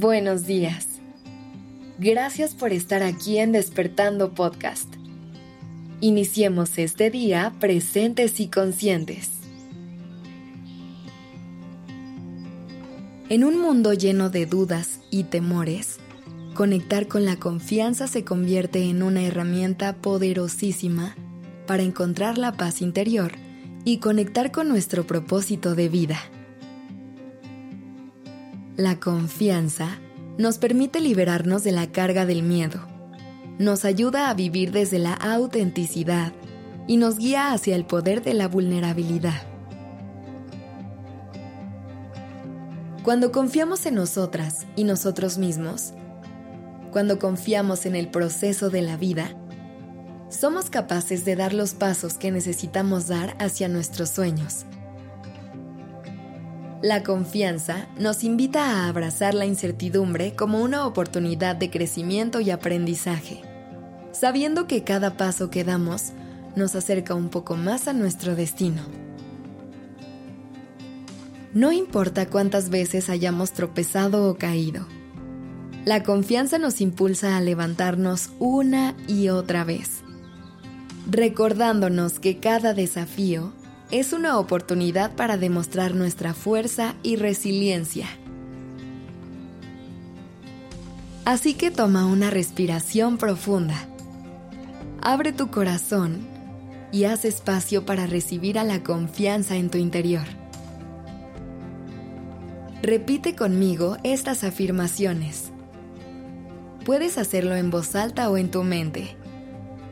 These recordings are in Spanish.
Buenos días. Gracias por estar aquí en Despertando Podcast. Iniciemos este día presentes y conscientes. En un mundo lleno de dudas y temores, conectar con la confianza se convierte en una herramienta poderosísima para encontrar la paz interior y conectar con nuestro propósito de vida. La confianza nos permite liberarnos de la carga del miedo, nos ayuda a vivir desde la autenticidad y nos guía hacia el poder de la vulnerabilidad. Cuando confiamos en nosotras y nosotros mismos, cuando confiamos en el proceso de la vida, somos capaces de dar los pasos que necesitamos dar hacia nuestros sueños la confianza nos invita a abrazar la incertidumbre como una oportunidad de crecimiento y aprendizaje, sabiendo que cada paso que damos nos acerca un poco más a nuestro destino. No importa cuántas veces hayamos tropezado o caído, la confianza nos impulsa a levantarnos una y otra vez, recordándonos que cada desafío es una oportunidad para demostrar nuestra fuerza y resiliencia. Así que toma una respiración profunda. Abre tu corazón y haz espacio para recibir a la confianza en tu interior. Repite conmigo estas afirmaciones. Puedes hacerlo en voz alta o en tu mente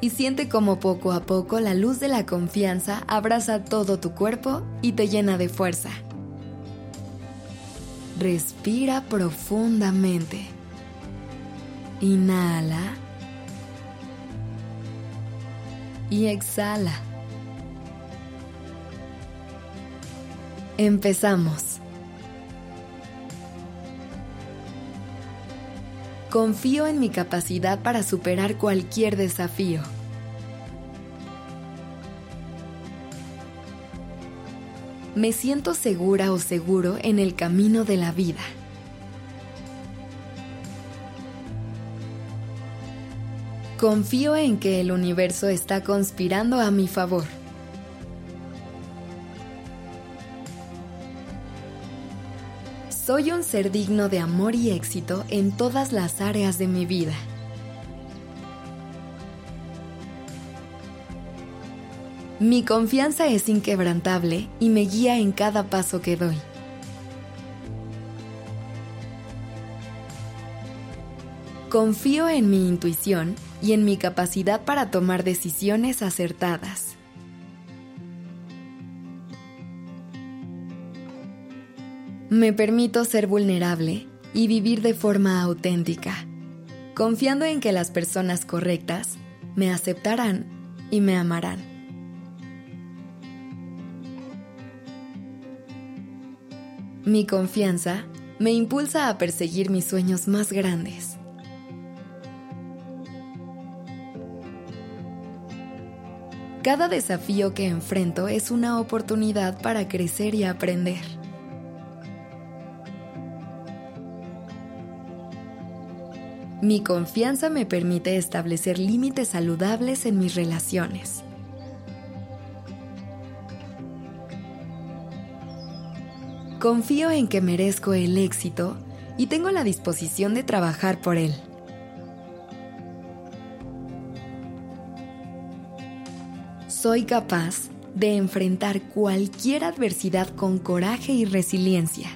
y siente como poco a poco la luz de la confianza abraza todo tu cuerpo y te llena de fuerza. Respira profundamente. Inhala. Y exhala. Empezamos. Confío en mi capacidad para superar cualquier desafío. Me siento segura o seguro en el camino de la vida. Confío en que el universo está conspirando a mi favor. Soy un ser digno de amor y éxito en todas las áreas de mi vida. Mi confianza es inquebrantable y me guía en cada paso que doy. Confío en mi intuición y en mi capacidad para tomar decisiones acertadas. Me permito ser vulnerable y vivir de forma auténtica, confiando en que las personas correctas me aceptarán y me amarán. Mi confianza me impulsa a perseguir mis sueños más grandes. Cada desafío que enfrento es una oportunidad para crecer y aprender. Mi confianza me permite establecer límites saludables en mis relaciones. Confío en que merezco el éxito y tengo la disposición de trabajar por él. Soy capaz de enfrentar cualquier adversidad con coraje y resiliencia.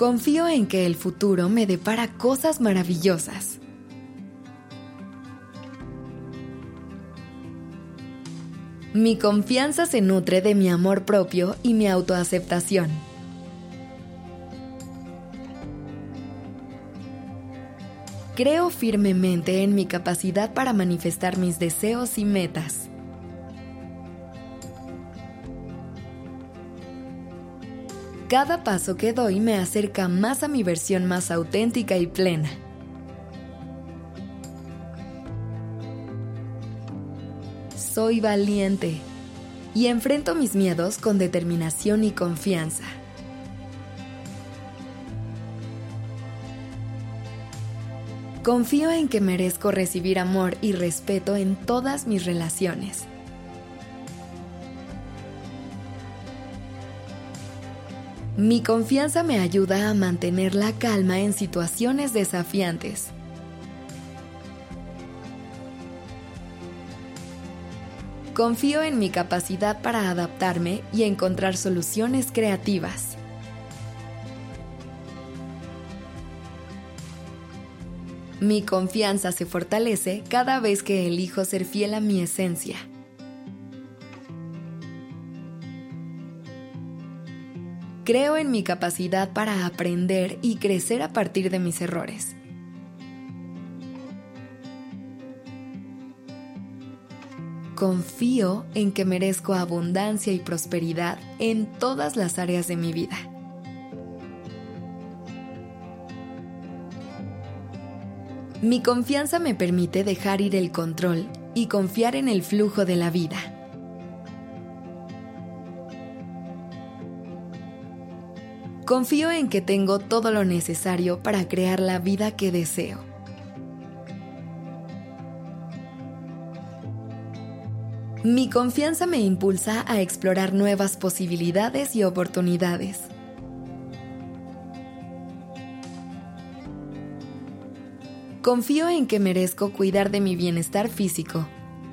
Confío en que el futuro me depara cosas maravillosas. Mi confianza se nutre de mi amor propio y mi autoaceptación. Creo firmemente en mi capacidad para manifestar mis deseos y metas. Cada paso que doy me acerca más a mi versión más auténtica y plena. Soy valiente y enfrento mis miedos con determinación y confianza. Confío en que merezco recibir amor y respeto en todas mis relaciones. Mi confianza me ayuda a mantener la calma en situaciones desafiantes. Confío en mi capacidad para adaptarme y encontrar soluciones creativas. Mi confianza se fortalece cada vez que elijo ser fiel a mi esencia. Creo en mi capacidad para aprender y crecer a partir de mis errores. Confío en que merezco abundancia y prosperidad en todas las áreas de mi vida. Mi confianza me permite dejar ir el control y confiar en el flujo de la vida. Confío en que tengo todo lo necesario para crear la vida que deseo. Mi confianza me impulsa a explorar nuevas posibilidades y oportunidades. Confío en que merezco cuidar de mi bienestar físico,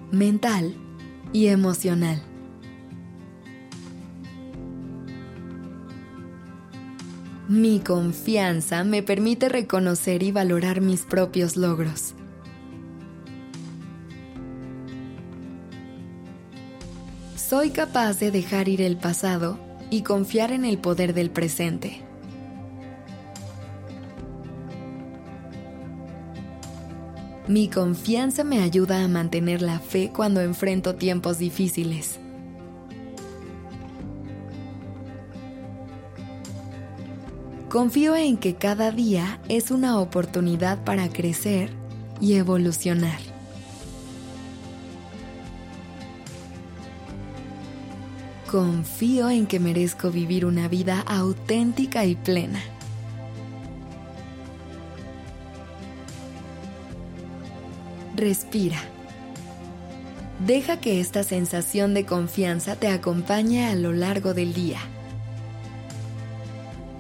mental y emocional. Mi confianza me permite reconocer y valorar mis propios logros. Soy capaz de dejar ir el pasado y confiar en el poder del presente. Mi confianza me ayuda a mantener la fe cuando enfrento tiempos difíciles. Confío en que cada día es una oportunidad para crecer y evolucionar. Confío en que merezco vivir una vida auténtica y plena. Respira. Deja que esta sensación de confianza te acompañe a lo largo del día.